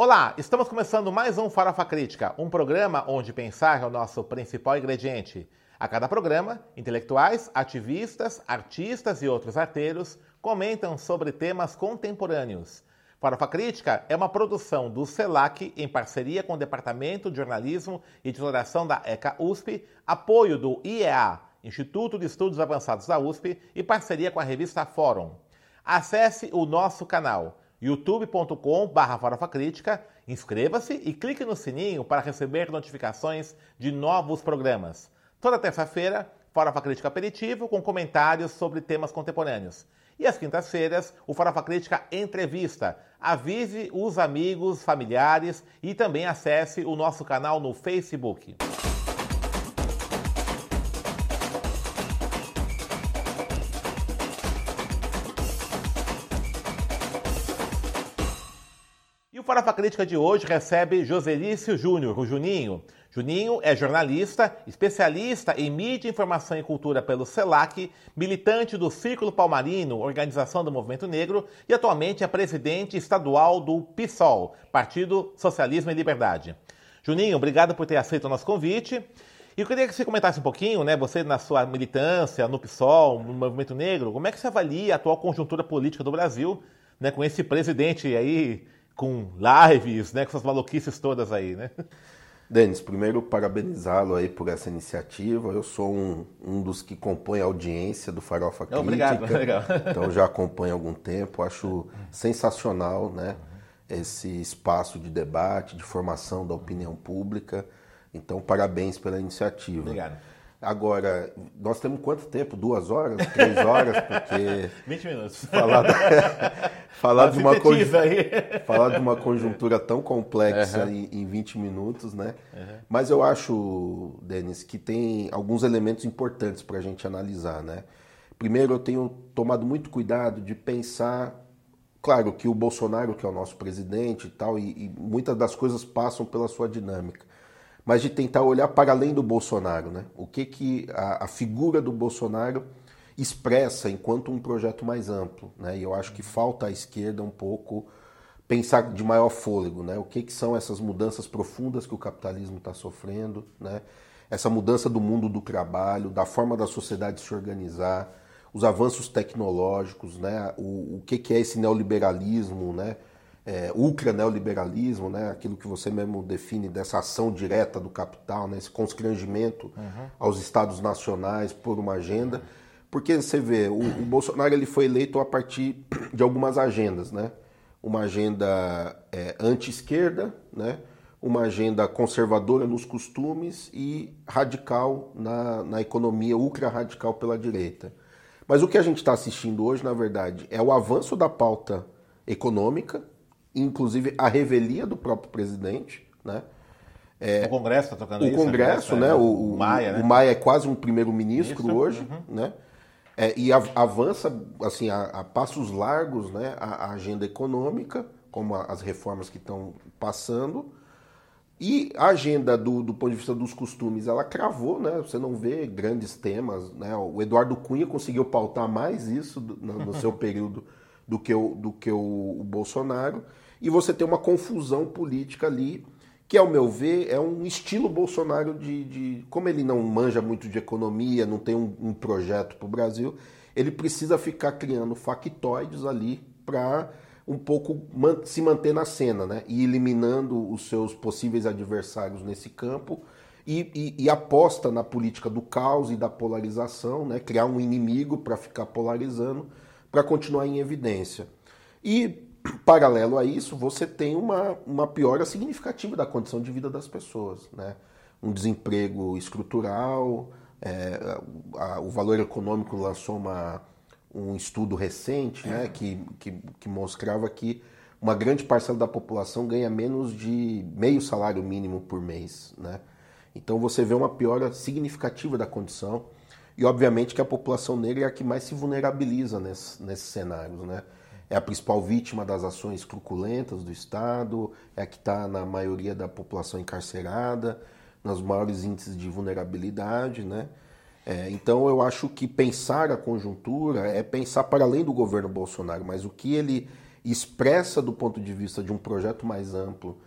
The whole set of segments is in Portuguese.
Olá, estamos começando mais um Farofa Crítica, um programa onde pensar é o nosso principal ingrediente. A cada programa, intelectuais, ativistas, artistas e outros arteiros comentam sobre temas contemporâneos. Farofa Crítica é uma produção do CELAC em parceria com o Departamento de Jornalismo e Divulgação da ECA USP, apoio do IEA, Instituto de Estudos Avançados da USP, e parceria com a revista Fórum. Acesse o nosso canal youtube.com.br Crítica, inscreva-se e clique no sininho para receber notificações de novos programas. Toda terça-feira, Farofa Crítica Aperitivo com comentários sobre temas contemporâneos. E às quintas-feiras, o Farofa Crítica Entrevista. Avise os amigos, familiares e também acesse o nosso canal no Facebook. Farofa Crítica de hoje recebe Joselício Júnior, o Juninho. Juninho é jornalista, especialista em mídia, informação e cultura pelo CELAC, militante do Círculo Palmarino, organização do Movimento Negro, e atualmente é presidente estadual do PSOL, Partido Socialismo e Liberdade. Juninho, obrigado por ter aceito o nosso convite. E eu queria que você comentasse um pouquinho, né, você na sua militância no PSOL, no Movimento Negro, como é que você avalia a atual conjuntura política do Brasil, né, com esse presidente aí com lives, né, com essas maluquices todas aí, né? Denis, primeiro parabenizá-lo aí por essa iniciativa. Eu sou um, um dos que compõe a audiência do Farofa Crítica. Obrigado, legal. Então já acompanho há algum tempo. Acho sensacional, né? Esse espaço de debate, de formação da opinião pública. Então, parabéns pela iniciativa. Obrigado. Agora, nós temos quanto tempo? Duas horas? Três horas? Porque. 20 minutos. Falar, da... falar, de, uma conj... falar de uma conjuntura tão complexa uhum. em, em 20 minutos, né? Uhum. Mas eu acho, Denis, que tem alguns elementos importantes para a gente analisar, né? Primeiro, eu tenho tomado muito cuidado de pensar. Claro que o Bolsonaro, que é o nosso presidente e tal, e, e muitas das coisas passam pela sua dinâmica mas de tentar olhar para além do Bolsonaro, né? O que, que a, a figura do Bolsonaro expressa enquanto um projeto mais amplo, né? E eu acho que falta à esquerda um pouco pensar de maior fôlego, né? O que, que são essas mudanças profundas que o capitalismo está sofrendo, né? Essa mudança do mundo do trabalho, da forma da sociedade se organizar, os avanços tecnológicos, né? O, o que, que é esse neoliberalismo, né? É, ultra-neoliberalismo, né, aquilo que você mesmo define dessa ação direta do capital, né, esse constrangimento uhum. aos estados nacionais por uma agenda. Porque você vê, o, o, Bolsonaro ele foi eleito a partir de algumas agendas, né? Uma agenda é, anti-esquerda, né? uma agenda conservadora nos costumes e radical na, na economia, ultra-radical pela direita. Mas o que a gente está assistindo hoje, na verdade, é o avanço da pauta econômica, inclusive a revelia do próprio presidente, né? É, o Congresso está tocando o isso. O Congresso, né? né? O, o, Maia, né? O Maia é quase um primeiro-ministro hoje, uhum. né? É, e avança assim a, a, passos largos, né? A, a agenda econômica, como a, as reformas que estão passando. E a agenda do, do ponto de vista dos costumes, ela cravou, né? Você não vê grandes temas, né? O Eduardo Cunha conseguiu pautar mais isso no, no seu período do que o, do que o, o Bolsonaro e você tem uma confusão política ali, que, ao meu ver, é um estilo Bolsonaro de. de como ele não manja muito de economia, não tem um, um projeto para o Brasil, ele precisa ficar criando factoides ali para um pouco se manter na cena, né? E eliminando os seus possíveis adversários nesse campo. E, e, e, aposta na política do caos e da polarização, né? criar um inimigo para ficar polarizando, para continuar em evidência. E paralelo a isso, você tem uma, uma piora significativa da condição de vida das pessoas. Né? Um desemprego estrutural, é, a, o Valor Econômico lançou uma, um estudo recente né, que, que, que mostrava que uma grande parcela da população ganha menos de meio salário mínimo por mês. Né? Então você vê uma piora significativa da condição e obviamente que a população negra é a que mais se vulnerabiliza nesse, nesses cenários. Né? É a principal vítima das ações truculentas do Estado, é a que está na maioria da população encarcerada, nos maiores índices de vulnerabilidade, né? É, então eu acho que pensar a conjuntura é pensar para além do governo Bolsonaro, mas o que ele expressa do ponto de vista de um projeto mais amplo,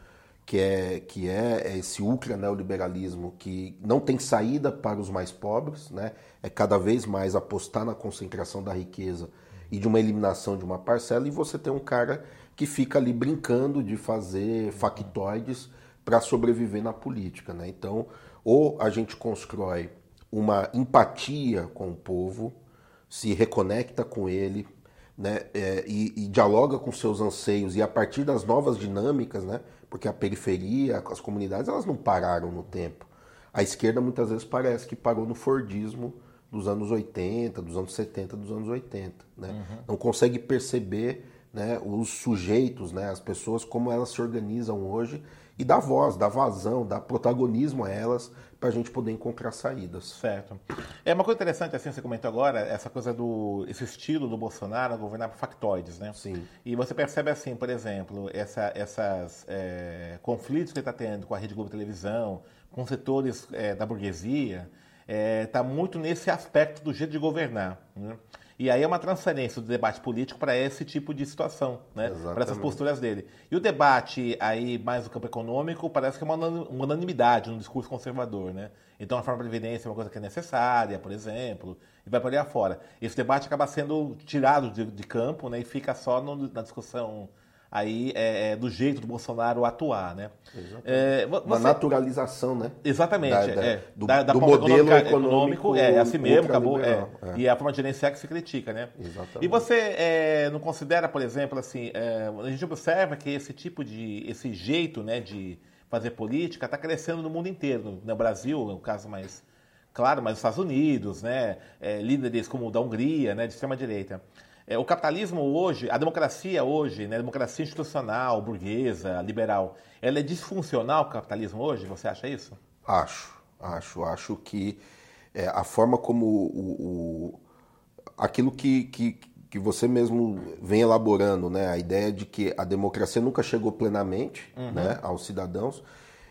que é, que é esse ultra neoliberalismo que não tem saída para os mais pobres, né? é cada vez mais apostar na concentração da riqueza e de uma eliminação de uma parcela, e você tem um cara que fica ali brincando de fazer factoides para sobreviver na política. Né? Então, ou a gente constrói uma empatia com o povo, se reconecta com ele, né, é, e, e, dialoga com seus anseios e a partir das novas dinâmicas, né, porque a periferia, as comunidades, elas não pararam no tempo. A esquerda muitas vezes parece que parou no Fordismo dos anos 80, dos anos 70, dos anos 80. Né? Uhum. Não consegue perceber né, os sujeitos, né, as pessoas, como elas se organizam hoje e dar voz, dar vazão, dar protagonismo a elas para a gente poder encontrar saídas. Certo. É uma coisa interessante, assim, você comentou agora, essa coisa do esse estilo do Bolsonaro governar por factoides, né? Sim. E você percebe assim, por exemplo, essa, essas é, conflitos que ele está tendo com a Rede Globo Televisão, com setores é, da burguesia, está é, tá muito nesse aspecto do jeito de governar. Né? E aí é uma transferência do debate político para esse tipo de situação, né? para essas posturas dele. E o debate aí mais do campo econômico parece que é uma unanimidade no discurso conservador. Né? Então a forma de previdência é uma coisa que é necessária, por exemplo, e vai por aí afora. Esse debate acaba sendo tirado de, de campo né? e fica só no, na discussão aí é, é, do jeito do Bolsonaro atuar, né? É, você... Uma naturalização, né? Exatamente, da, é. do, da, da do modelo econômico, econômico é, é assim mesmo, acabou, é, é. E a forma de gerenciar que se critica, né? Exatamente. E você é, não considera, por exemplo, assim, a gente observa que esse tipo de, esse jeito, né, de fazer política está crescendo no mundo inteiro, no Brasil, no caso mais claro, mas nos Estados Unidos, né, líderes como o da Hungria, né, de extrema direita. É, o capitalismo hoje, a democracia hoje, né, a democracia institucional, burguesa, liberal, ela é disfuncional o capitalismo hoje? Você acha isso? Acho, acho, acho que é, a forma como o, o aquilo que, que, que você mesmo vem elaborando, né, a ideia de que a democracia nunca chegou plenamente uhum. né, aos cidadãos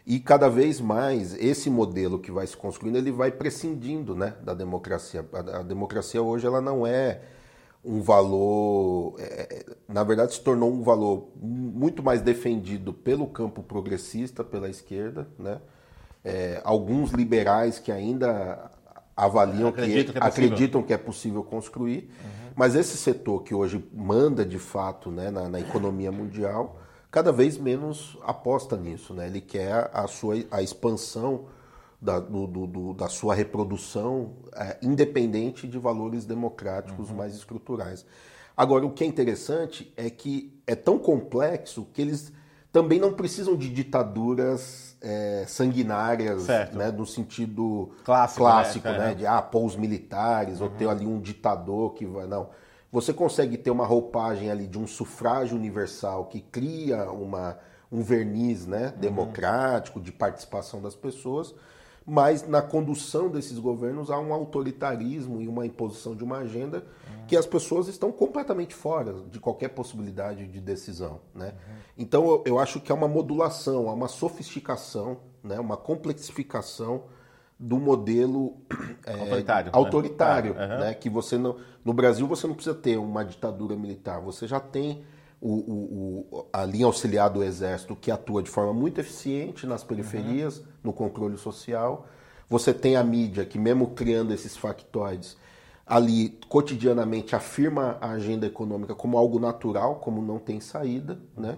e cada vez mais esse modelo que vai se construindo ele vai prescindindo né, da democracia. A, a democracia hoje ela não é um valor, é, na verdade se tornou um valor muito mais defendido pelo campo progressista, pela esquerda, né? É, alguns liberais que ainda avaliam acreditam que, que, é acreditam que é possível construir, uhum. mas esse setor que hoje manda de fato né, na, na, economia mundial, cada vez menos aposta nisso, né? Ele quer a sua a expansão da, do, do, da sua reprodução é, independente de valores democráticos uhum. mais estruturais. Agora, o que é interessante é que é tão complexo que eles também não precisam de ditaduras é, sanguinárias, né, no sentido clássico, clássico né? né? de ah, pôr os militares uhum. ou ter ali um ditador que vai. Não. Você consegue ter uma roupagem ali de um sufrágio universal que cria uma, um verniz né, uhum. democrático, de participação das pessoas, mas na condução desses governos há um autoritarismo e uma imposição de uma agenda uhum. que as pessoas estão completamente fora de qualquer possibilidade de decisão. Né? Uhum. Então eu, eu, acho que há uma modulação, há uma sofisticação, né? uma complexificação do modelo é, autoritário, autoritário né? Uhum. né? que você não, no Brasil você não precisa ter uma ditadura militar, você já tem o, o, a linha auxiliar do Exército, que atua de forma muito eficiente nas periferias, uhum. no controle social. Você tem a mídia, que mesmo criando esses factoides, ali cotidianamente afirma a agenda econômica como algo natural, como não tem saída, né?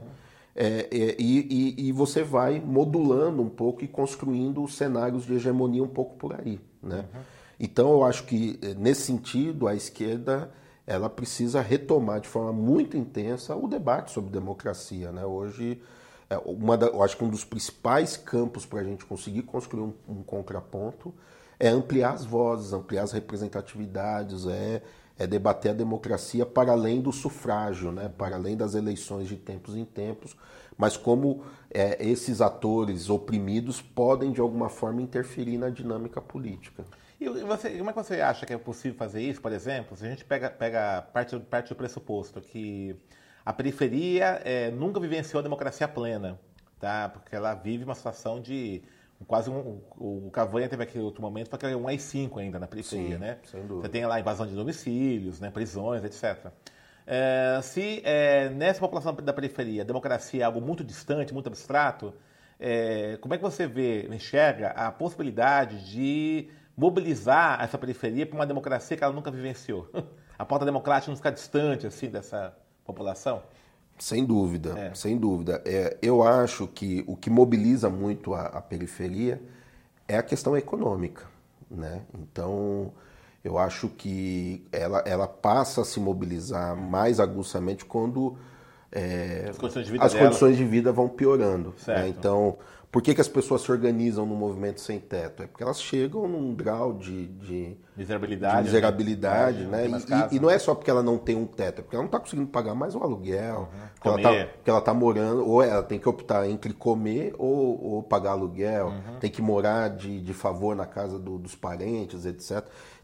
É, é, e, e, e, você vai modulando um pouco e construindo cenários de hegemonia um pouco por aí, né? Uhum. Então eu acho que nesse sentido a esquerda ela precisa retomar de forma muito intensa o debate sobre democracia. Né? Hoje, é, uma da, eu acho que um dos principais campos para a gente conseguir construir um, um, contraponto é ampliar as vozes, ampliar as representatividades, é, é debater a democracia para além do sufrágio, né? para além das eleições de tempos em tempos, mas como é, esses atores oprimidos podem de alguma forma interferir na dinâmica política. E você, como é que você acha que é possível fazer isso, por exemplo? Se a gente pega, pega parte, parte do pressuposto que a periferia é, nunca vivenciou a democracia plena, tá? Porque ela vive uma situação de quase um, o Cavanha teve aquele outro momento, porque é um AI-5 ainda na periferia, Sim, né? Você tem lá invasão de domicílios, né, prisões, etc. É, se é, nessa população da periferia a democracia é algo muito distante, muito abstrato, é, como é que você vê, enxerga a possibilidade de mobilizar essa periferia para uma democracia que ela nunca vivenciou? A pauta democrática não ficar distante assim dessa população? Sem dúvida, é. sem dúvida. É, eu acho que o que mobiliza muito a, a, periferia é a questão econômica, né? Então, eu acho que ela, ela passa a se mobilizar mais aguçamente quando é, as, condições de, as condições de vida, vão piorando. Né? Então, por que, que as pessoas se organizam no movimento sem teto? É porque elas chegam num grau de, de miserabilidade, de miserabilidade né? né? E, e, não é só porque ela não tem um teto, é porque ela não está conseguindo pagar mais o aluguel, uhum. porque, ela está, porque ela está morando, ou ela tem que optar entre comer ou, ou pagar aluguel, uhum. tem que morar de, de favor na casa do, dos parentes, etc.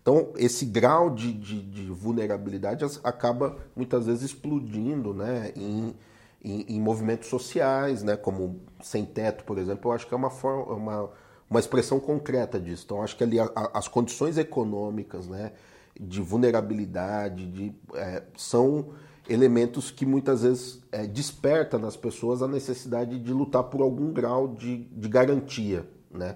Então, esse grau de, de, de, vulnerabilidade acaba muitas vezes explodindo né, em, em, em, movimentos sociais, né, como sem teto, por exemplo. Eu acho que é uma, forma, uma, uma expressão concreta disso. Então, acho que ali a, a, as condições econômicas né, de vulnerabilidade de, é, são elementos que muitas vezes é, despertam nas pessoas a necessidade de lutar por algum grau de, de garantia. Né?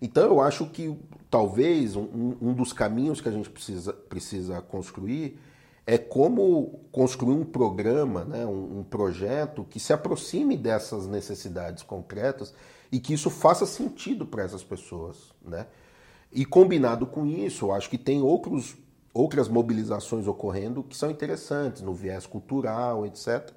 Então eu acho que talvez um, um dos caminhos que a gente precisa, precisa construir é como construir um programa, né, um, um, projeto que se aproxime dessas necessidades concretas e que isso faça sentido para essas pessoas. Né? E combinado com isso, eu acho que tem outros, outras mobilizações ocorrendo que são interessantes, no viés cultural, etc.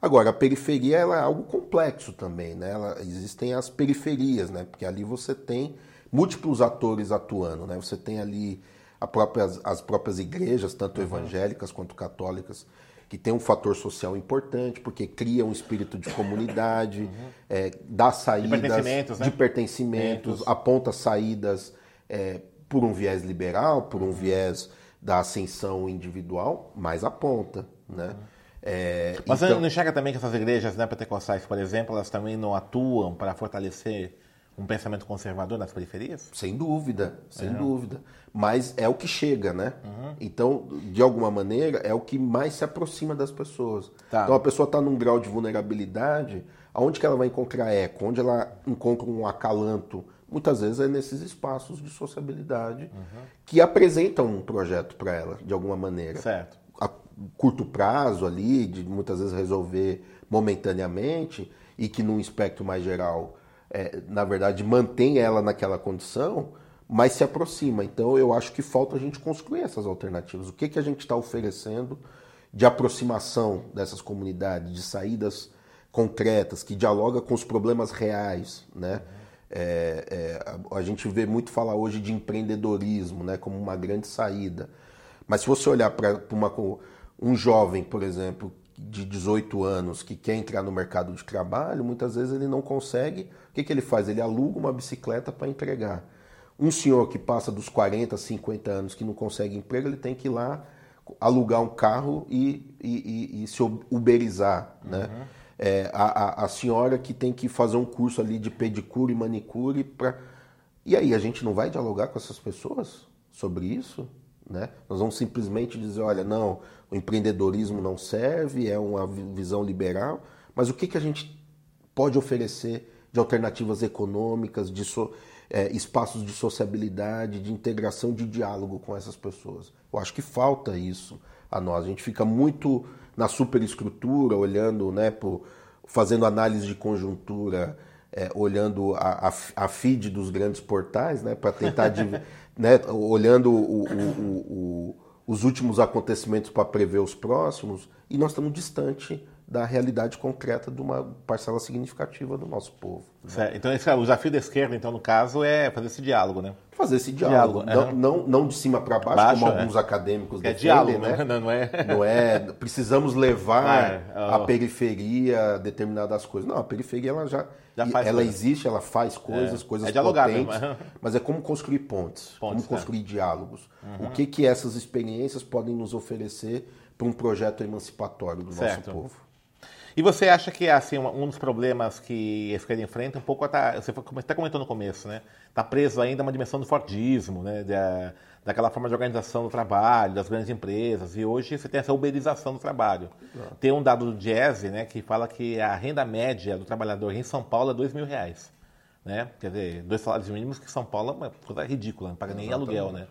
Agora, a periferia é algo complexo também, né? Ela, existem as periferias, né? Porque ali você tem múltiplos atores atuando, né? Você tem ali própria, as próprias igrejas, tanto uhum. evangélicas quanto católicas, que tem um fator social importante, porque cria um espírito de comunidade, uhum. é, dá saídas de pertencimentos, né? de pertencimentos aponta saídas é, por um viés liberal, por um uhum. viés da ascensão individual, mas aponta, né? Uhum. É, Mas então... você não enxerga também que essas igrejas né, pentecostais, por exemplo, elas também não atuam para fortalecer um pensamento conservador nas periferias? Sem dúvida, sem é. dúvida. Mas é o que chega, né? Uhum. Então, de alguma maneira, é o que mais se aproxima das pessoas. Tá. Então, a pessoa está num grau de vulnerabilidade, aonde que ela vai encontrar eco? Onde ela encontra um acalanto? Muitas vezes é nesses espaços de sociabilidade uhum. que apresentam um projeto para ela, de alguma maneira. Certo a curto prazo ali, de muitas vezes resolver momentaneamente, e que num espectro mais geral, é, na verdade, mantém ela naquela condição, mas se aproxima. Então eu acho que falta a gente construir essas alternativas. O que, que a gente está oferecendo de aproximação dessas comunidades, de saídas concretas, que dialoga com os problemas reais, né? É, é, a gente vê muito falar hoje de empreendedorismo, né, como uma grande saída. Mas se você olhar para um jovem, por exemplo, de 18 anos que quer entrar no mercado de trabalho, muitas vezes ele não consegue. O que, que ele faz? Ele aluga uma bicicleta para entregar. Um senhor que passa dos 40, 50 anos que não consegue emprego, ele tem que ir lá alugar um carro e, e, e, e se uberizar. Né? Uhum. É, a, a, a, senhora que tem que fazer um curso ali de pedicure e manicure para. E aí, a gente não vai dialogar com essas pessoas sobre isso? Né? Nós vamos simplesmente dizer, olha, não, o empreendedorismo não serve, é uma visão liberal, mas o que, que a gente pode oferecer de alternativas econômicas, de so, é, espaços de sociabilidade, de integração, de diálogo com essas pessoas? Eu acho que falta isso a nós. A gente fica muito na superestrutura, olhando, né, por, fazendo análise de conjuntura, é, olhando a, a, a, feed dos grandes portais, né, para tentar né, olhando o, o, o, os últimos acontecimentos para prever os próximos, e nós estamos distante da realidade concreta de uma parcela significativa do nosso povo. Né? Então, esse, o desafio da esquerda, então, no caso, é fazer esse diálogo, né? Fazer esse diálogo. diálogo não, não, não, de cima para baixo, baixo, como é. alguns acadêmicos é defendem, diálogo, né? Não, não, é... não é... Precisamos levar ah, é. periferia determinadas coisas. Não, a periferia, ela já... já faz ela coisa. existe, ela faz coisas, é. coisas é potentes, mesmo. mas é como construir pontes, pontes como construir diálogos. Uhum. O que, que essas experiências podem nos oferecer para um projeto emancipatório do certo. nosso povo. E você acha que assim um dos problemas que a esquerda enfrenta um pouco tá, você até comentou no começo, né? Está preso ainda uma dimensão do fordismo, né? Da, daquela forma de organização do trabalho, das grandes empresas. E hoje você tem essa uberização do trabalho. Tem um dado do Diese, né, que fala que a renda média do trabalhador em São Paulo é dois mil reais. Né? Quer dizer, dois salários mínimos que São Paulo é uma coisa ridícula, não paga nem Exatamente. aluguel, né?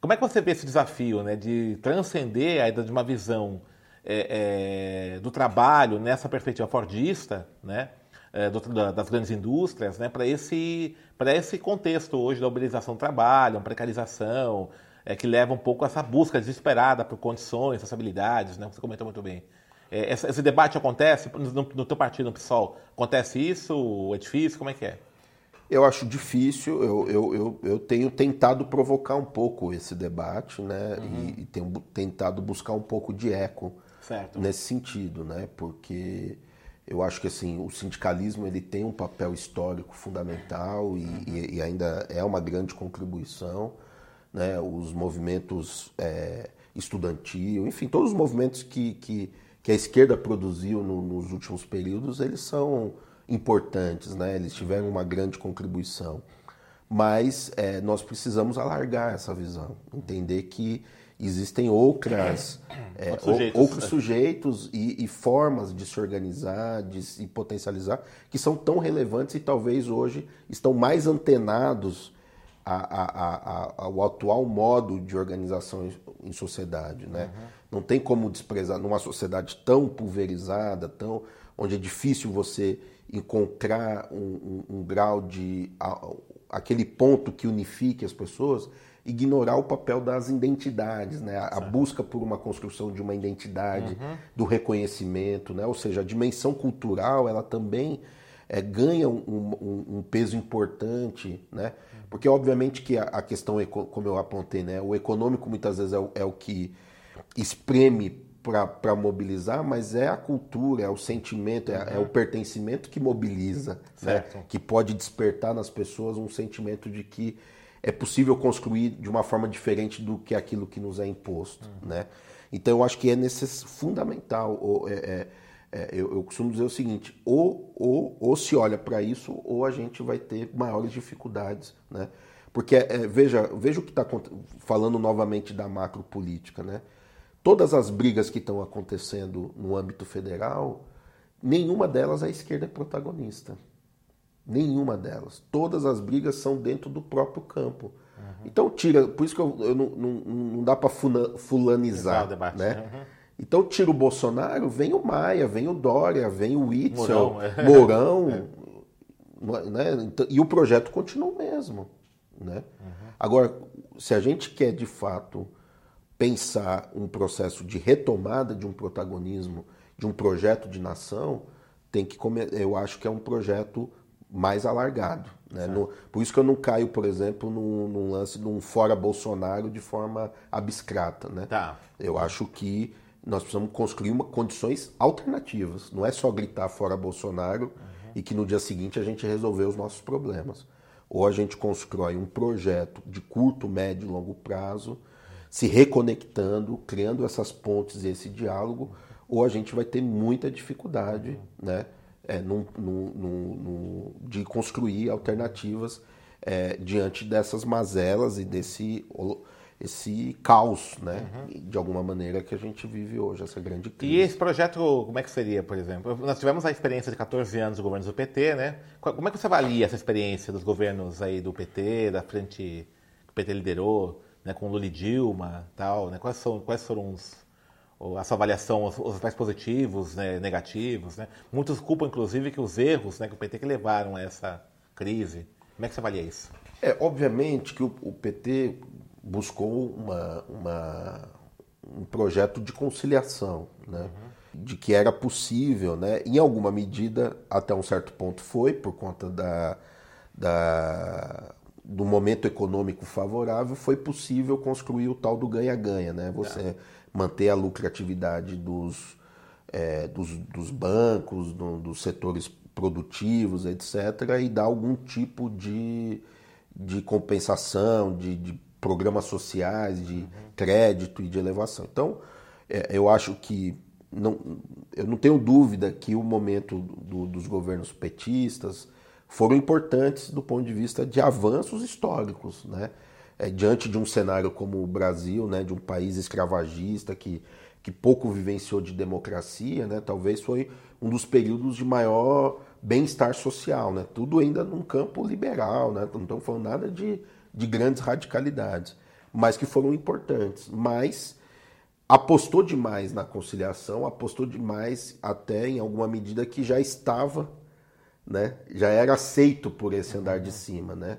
Como é que você vê esse desafio, né, de transcender a ideia de uma visão é, é, do trabalho nessa perspectiva fordista, né, é, do, das grandes indústrias, né, para esse, esse contexto hoje da uberização do trabalho, uma precarização, é, que leva um pouco a essa busca desesperada por condições, acessibilidades, né, você comentou muito bem. É, esse, esse, debate acontece no, no teu partido, no PSOL? Acontece isso? É difícil? Como é que é? Eu acho difícil, eu, eu, eu, eu, tenho tentado provocar um pouco esse debate, né? Uhum. E, e, tenho tentado buscar um pouco de eco certo. nesse sentido, né? Porque eu acho que assim, o sindicalismo ele tem um papel histórico fundamental e, uhum. e, e ainda é uma grande contribuição. Né? Os movimentos é, estudantil, enfim, todos os movimentos que, que, que a esquerda produziu no, nos últimos períodos, eles são importantes, né? Eles tiveram uma grande contribuição. Mas é, nós precisamos alargar essa visão, entender que existem outras, é, outros sujeitos, outros né? sujeitos e, e, formas de se organizar, de se potencializar, que são tão relevantes e talvez hoje estão mais antenados a, a, a, ao atual modo de organização em, sociedade. Né? Uhum. Não tem como desprezar numa sociedade tão pulverizada, tão, onde é difícil você encontrar um, um, um grau de. Aquele ponto que unifique as pessoas, ignorar o papel das identidades, né? a, busca por uma construção de uma identidade, uhum. do reconhecimento, né? ou seja, a dimensão cultural ela também é, ganha um, um, um, peso importante, né? porque obviamente que a, a, questão, como eu apontei, né? o econômico muitas vezes é o, é o que espreme para mobilizar, mas é a cultura, é o sentimento, é, é o pertencimento que mobiliza, né? que pode despertar nas pessoas um sentimento de que é possível construir de uma forma diferente do que aquilo que nos é imposto. Uhum. Né? Então eu acho que é fundamental. Ou, é, é, é, eu, eu, costumo dizer o seguinte: ou, ou, ou se olha para isso, ou a gente vai ter maiores dificuldades. Né? Porque, é, veja, veja o que está falando novamente da macropolítica. Né? todas as brigas que estão acontecendo no âmbito federal, nenhuma delas a esquerda é protagonista. Nenhuma delas. Todas as brigas são dentro do próprio campo. Uhum. Então tira, por isso que eu, eu não, não, não, dá para fulanizar. Né? Uhum. Então tira o Bolsonaro, vem o Maia, vem o Dória, vem o Itzel, Mourão, é. Mourão é. Né? Então, e o projeto continua o mesmo. Né? Uhum. Agora, se a gente quer de fato pensar um processo de retomada de um protagonismo, de um projeto de nação, tem que eu acho que é um projeto mais alargado. Né? No, por isso que eu não caio, por exemplo, num, num, lance de um fora Bolsonaro de forma abstrata. Né? Tá. Eu acho que nós precisamos construir uma, condições alternativas. Não é só gritar fora Bolsonaro uhum. e que no dia seguinte a gente resolver os nossos problemas. Ou a gente constrói um projeto de curto, médio e longo prazo se reconectando, criando essas pontes e esse diálogo, ou a gente vai ter muita dificuldade né, é, no, no, no, de construir alternativas é, diante dessas mazelas e desse esse caos, né, uhum. de alguma maneira que a gente vive hoje, essa grande crise. E esse projeto, como é que seria, por exemplo? Nós tivemos a experiência de 14 anos do governo do PT, né? Como é que você avalia essa experiência dos governos aí do PT, da frente que o PT liderou? né, com Lula e Dilma tal, né? Quais, são, quais foram os, a sua avaliação, os, os mais positivos, né, negativos, né? Muitos culpam, inclusive, que os erros né, que o PT que levaram a essa crise. Como é que você avalia isso? É, obviamente que o, o PT buscou uma, uma, um projeto de conciliação, né? Uhum. De que era possível, né? Em alguma medida, até um certo ponto foi, por conta da, da do momento econômico favorável, foi possível construir o tal do ganha-ganha, né? Você é. Manter a lucratividade dos, é, dos, dos, bancos, do, dos setores produtivos, etc., e dar algum tipo de, de compensação, de, de programas sociais, de crédito e de elevação. Então, é, eu acho que não, eu não tenho dúvida que o momento do, dos governos petistas foram importantes do ponto de vista de avanços históricos, né? É, diante de um cenário como o Brasil, né, de um país escravagista que, que pouco vivenciou de democracia, né, talvez foi um dos períodos de maior bem-estar social, né? Tudo ainda num campo liberal, né? Não estamos falando nada de, de grandes radicalidades, mas que foram importantes. Mas apostou demais na conciliação, apostou demais até em alguma medida que já estava, né? Já era aceito por esse andar de cima, né?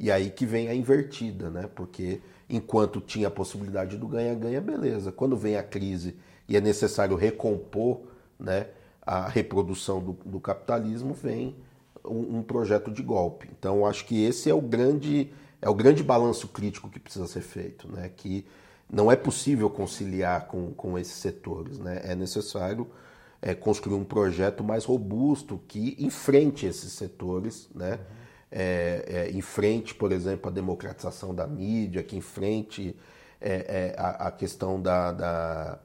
E aí que vem a invertida, né? Porque enquanto tinha a possibilidade do ganha-ganha, beleza. Quando vem a crise e é necessário recompor, né? A reprodução do, do capitalismo vem um, um, projeto de golpe. Então acho que esse é o grande é o grande balanço crítico que precisa ser feito, né? Que não é possível conciliar com, com esses setores. Né? É necessário é, construir um projeto mais robusto que enfrente esses setores, né? Uhum. É, é, enfrente, por exemplo, a democratização da mídia, que enfrente é, é a, a, questão da, da,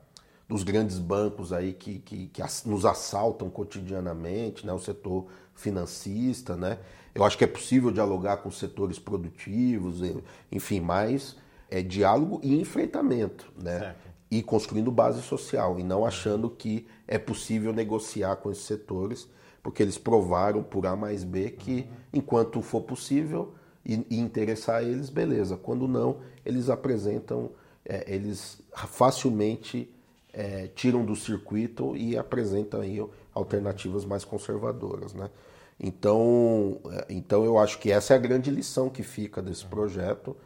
dos grandes bancos aí que, que, que, nos assaltam cotidianamente, né? o setor financista. Né? Eu acho que é possível dialogar com setores produtivos, enfim, mais é, diálogo e enfrentamento, né? Certo. E construindo base social, e não achando que é possível negociar com esses setores, porque eles provaram por A mais B que, enquanto for possível e, e, interessar eles, beleza. Quando não, eles apresentam, é, eles facilmente é, tiram do circuito e apresentam aí alternativas mais conservadoras, né? Então, é, então eu acho que essa é a grande lição que fica desse projeto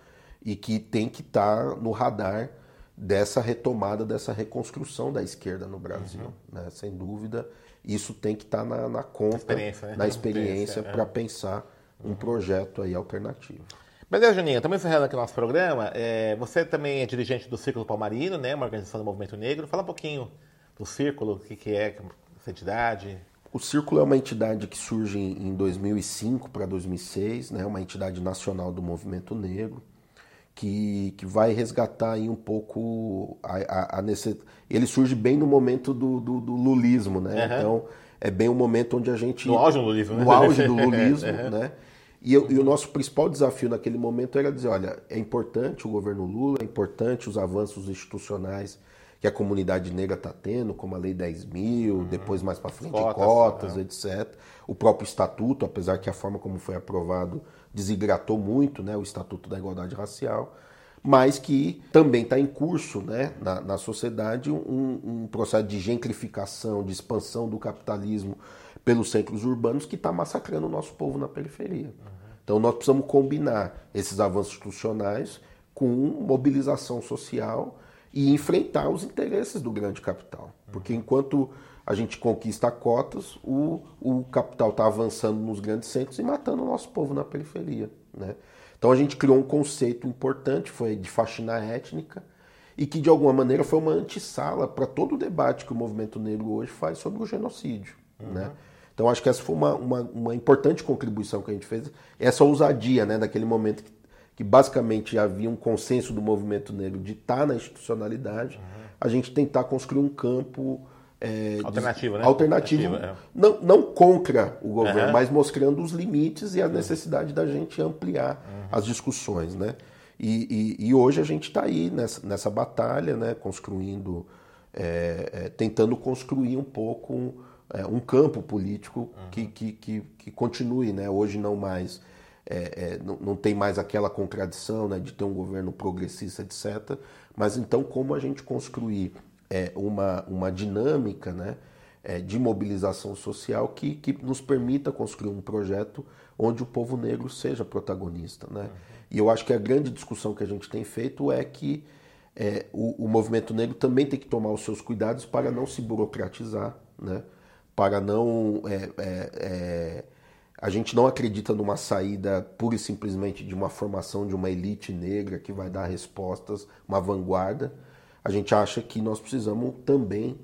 e que tem que estar tá no radar dessa retomada, dessa reconstrução da esquerda no Brasil. Uhum. Né? Sem dúvida, isso tem que estar tá na, na conta, experiência, né? na experiência, para é. pensar um uhum. projeto aí alternativo. Beleza, Juninho, estamos encerrando aqui o nosso programa. É, você também é dirigente do Círculo Palmarino, né? uma organização do Movimento Negro. Fala um pouquinho do Círculo, o que, que é essa entidade. O Círculo é uma entidade que surge em 2005 para 2006, né? uma entidade nacional do movimento negro que, que vai resgatar aí um pouco a, a, a necessidade. Ele surge bem no momento do, do, do lulismo, né? Uhum. Então é bem o um momento onde a gente. No auge do lulismo, né? No auge do lulismo, uhum. né? E, e, o nosso principal desafio naquele momento era dizer: olha, é importante o governo Lula, é importante os avanços institucionais que a comunidade negra está tendo, como a Lei 10 mil, uhum. depois mais para frente cotas, cotas uhum. etc. O próprio estatuto, apesar que a forma como foi aprovado desidratou muito né, o Estatuto da Igualdade Racial, mas que também está em curso né, na, na sociedade um, um, processo de gentrificação, de expansão do capitalismo pelos centros urbanos que está massacrando o nosso povo na periferia. Uhum. Então nós precisamos combinar esses avanços institucionais com mobilização social e enfrentar os interesses do grande capital. Porque enquanto a gente conquista cotas, o, o capital está avançando nos grandes centros e matando o nosso povo na periferia. Né? Então a gente criou um conceito importante, foi de faxina étnica, e que de alguma maneira foi uma antessala para todo o debate que o movimento negro hoje faz sobre o genocídio. Uhum. Né? Então acho que essa foi uma, uma, uma, importante contribuição que a gente fez, essa ousadia né, daquele momento que, que basicamente havia um consenso do movimento negro de estar tá na institucionalidade, uhum. a gente tentar construir um campo é, alternativo, né? Alternativo, é. não, não contra o governo, uhum. mas mostrando os limites e a necessidade da gente ampliar uhum. as discussões, né? E, e, e hoje a gente está aí nessa, nessa batalha, né? Construindo, é, é tentando construir um pouco um, é, um campo político uhum. que, que, que, que, continue, né? Hoje não mais é, não, não, tem mais aquela contradição né, de ter um governo progressista, etc. Mas então como a gente construir é, uma, uma dinâmica né, é, de mobilização social que, que nos permita construir um projeto onde o povo negro seja protagonista. Né? Uhum. E eu acho que a grande discussão que a gente tem feito é que é, o, o, movimento negro também tem que tomar os seus cuidados para não se burocratizar, né? para não. É, é, é, a gente não acredita numa saída pura e simplesmente de uma formação de uma elite negra que vai dar respostas, uma vanguarda a gente acha que nós precisamos também,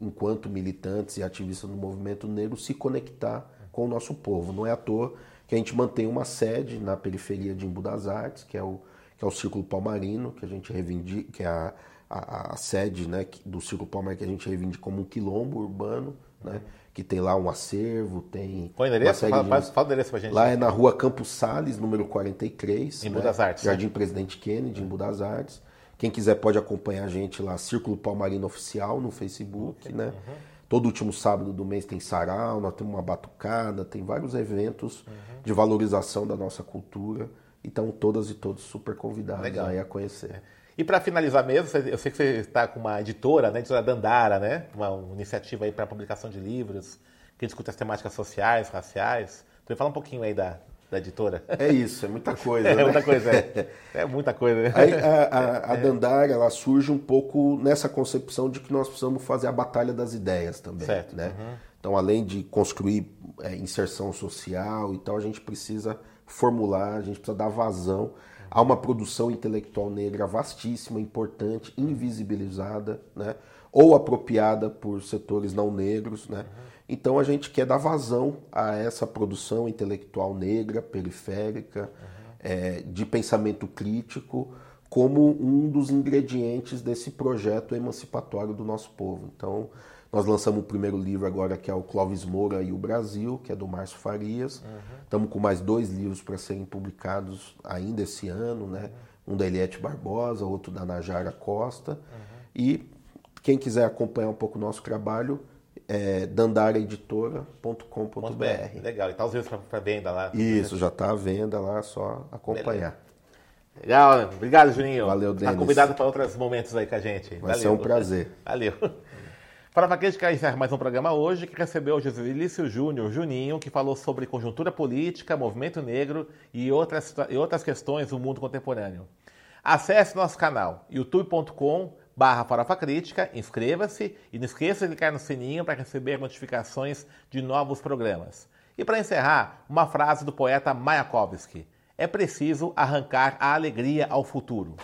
enquanto militantes e ativistas do movimento negro, se conectar com o nosso povo. Não é à toa que a gente mantém uma sede na periferia de Embu das Artes, que é o, que é o Círculo Palmarino, que a gente reivindica, que é a, a, a sede né, do Circo Palmer que a gente reivindica como um quilombo urbano, né? Que tem lá um acervo, tem. Qual endereço? Fala, de... fala o endereço pra gente. Lá é na rua Campos Sales, número 43. Em né? Budas Artes. Jardim né? Presidente Kennedy, em Budas Artes. Quem quiser pode acompanhar a gente lá, Círculo Palmarino Oficial no Facebook, okay. né? Uhum. Todo último sábado do mês tem sarau, nós temos uma batucada, tem vários eventos uhum. de valorização da nossa cultura. Então, todas e todos super convidados Legal. aí a conhecer. É. E para finalizar mesmo, eu sei que você está com uma editora, né, editora Dandara, né, uma, uma iniciativa aí para publicação de livros que discute as temáticas sociais, raciais. Então, fala um pouquinho aí da, da editora. É isso, é muita coisa. é né? muita coisa, é. é muita coisa. Aí, a, a, a Dandara, ela surge um pouco nessa concepção de que nós precisamos fazer a batalha das ideias também, certo. né? Uhum. Então, além de construir é, inserção social e tal, a gente precisa formular, a gente precisa dar vazão Há uma produção intelectual negra vastíssima, importante, invisibilizada, né? Ou apropriada por setores não negros. Né? Então a gente quer dar vazão a essa produção intelectual negra, periférica, é, de pensamento crítico, como um dos ingredientes desse projeto emancipatório do nosso povo. Então, nós lançamos o primeiro livro agora, que é o Clóvis Moura e o Brasil, que é do Márcio Farias. Uhum. Estamos com mais dois livros para serem publicados ainda esse ano, né? Um da Eliette Barbosa, outro da Najara Costa. Uhum. E quem quiser acompanhar um pouco o nosso trabalho, é dandaraeditora.com.br. Legal, e tá os livros para venda lá. Isso, já está à venda lá, só acompanhar. Legal, obrigado, Juninho. Valeu, Denis. Está convidado para outros momentos aí com a gente. Vai Valeu. ser um prazer. Valeu. Para a Crítica encerra mais um programa hoje que recebeu o Josilício Júnior Juninho, que falou sobre conjuntura política, movimento negro e outras, e outras questões do mundo contemporâneo. Acesse nosso canal youtube.com barra Farofa Crítica, inscreva-se e não esqueça de clicar no sininho para receber notificações de novos programas. E para encerrar, uma frase do poeta Mayakovsky. É preciso arrancar a alegria ao futuro.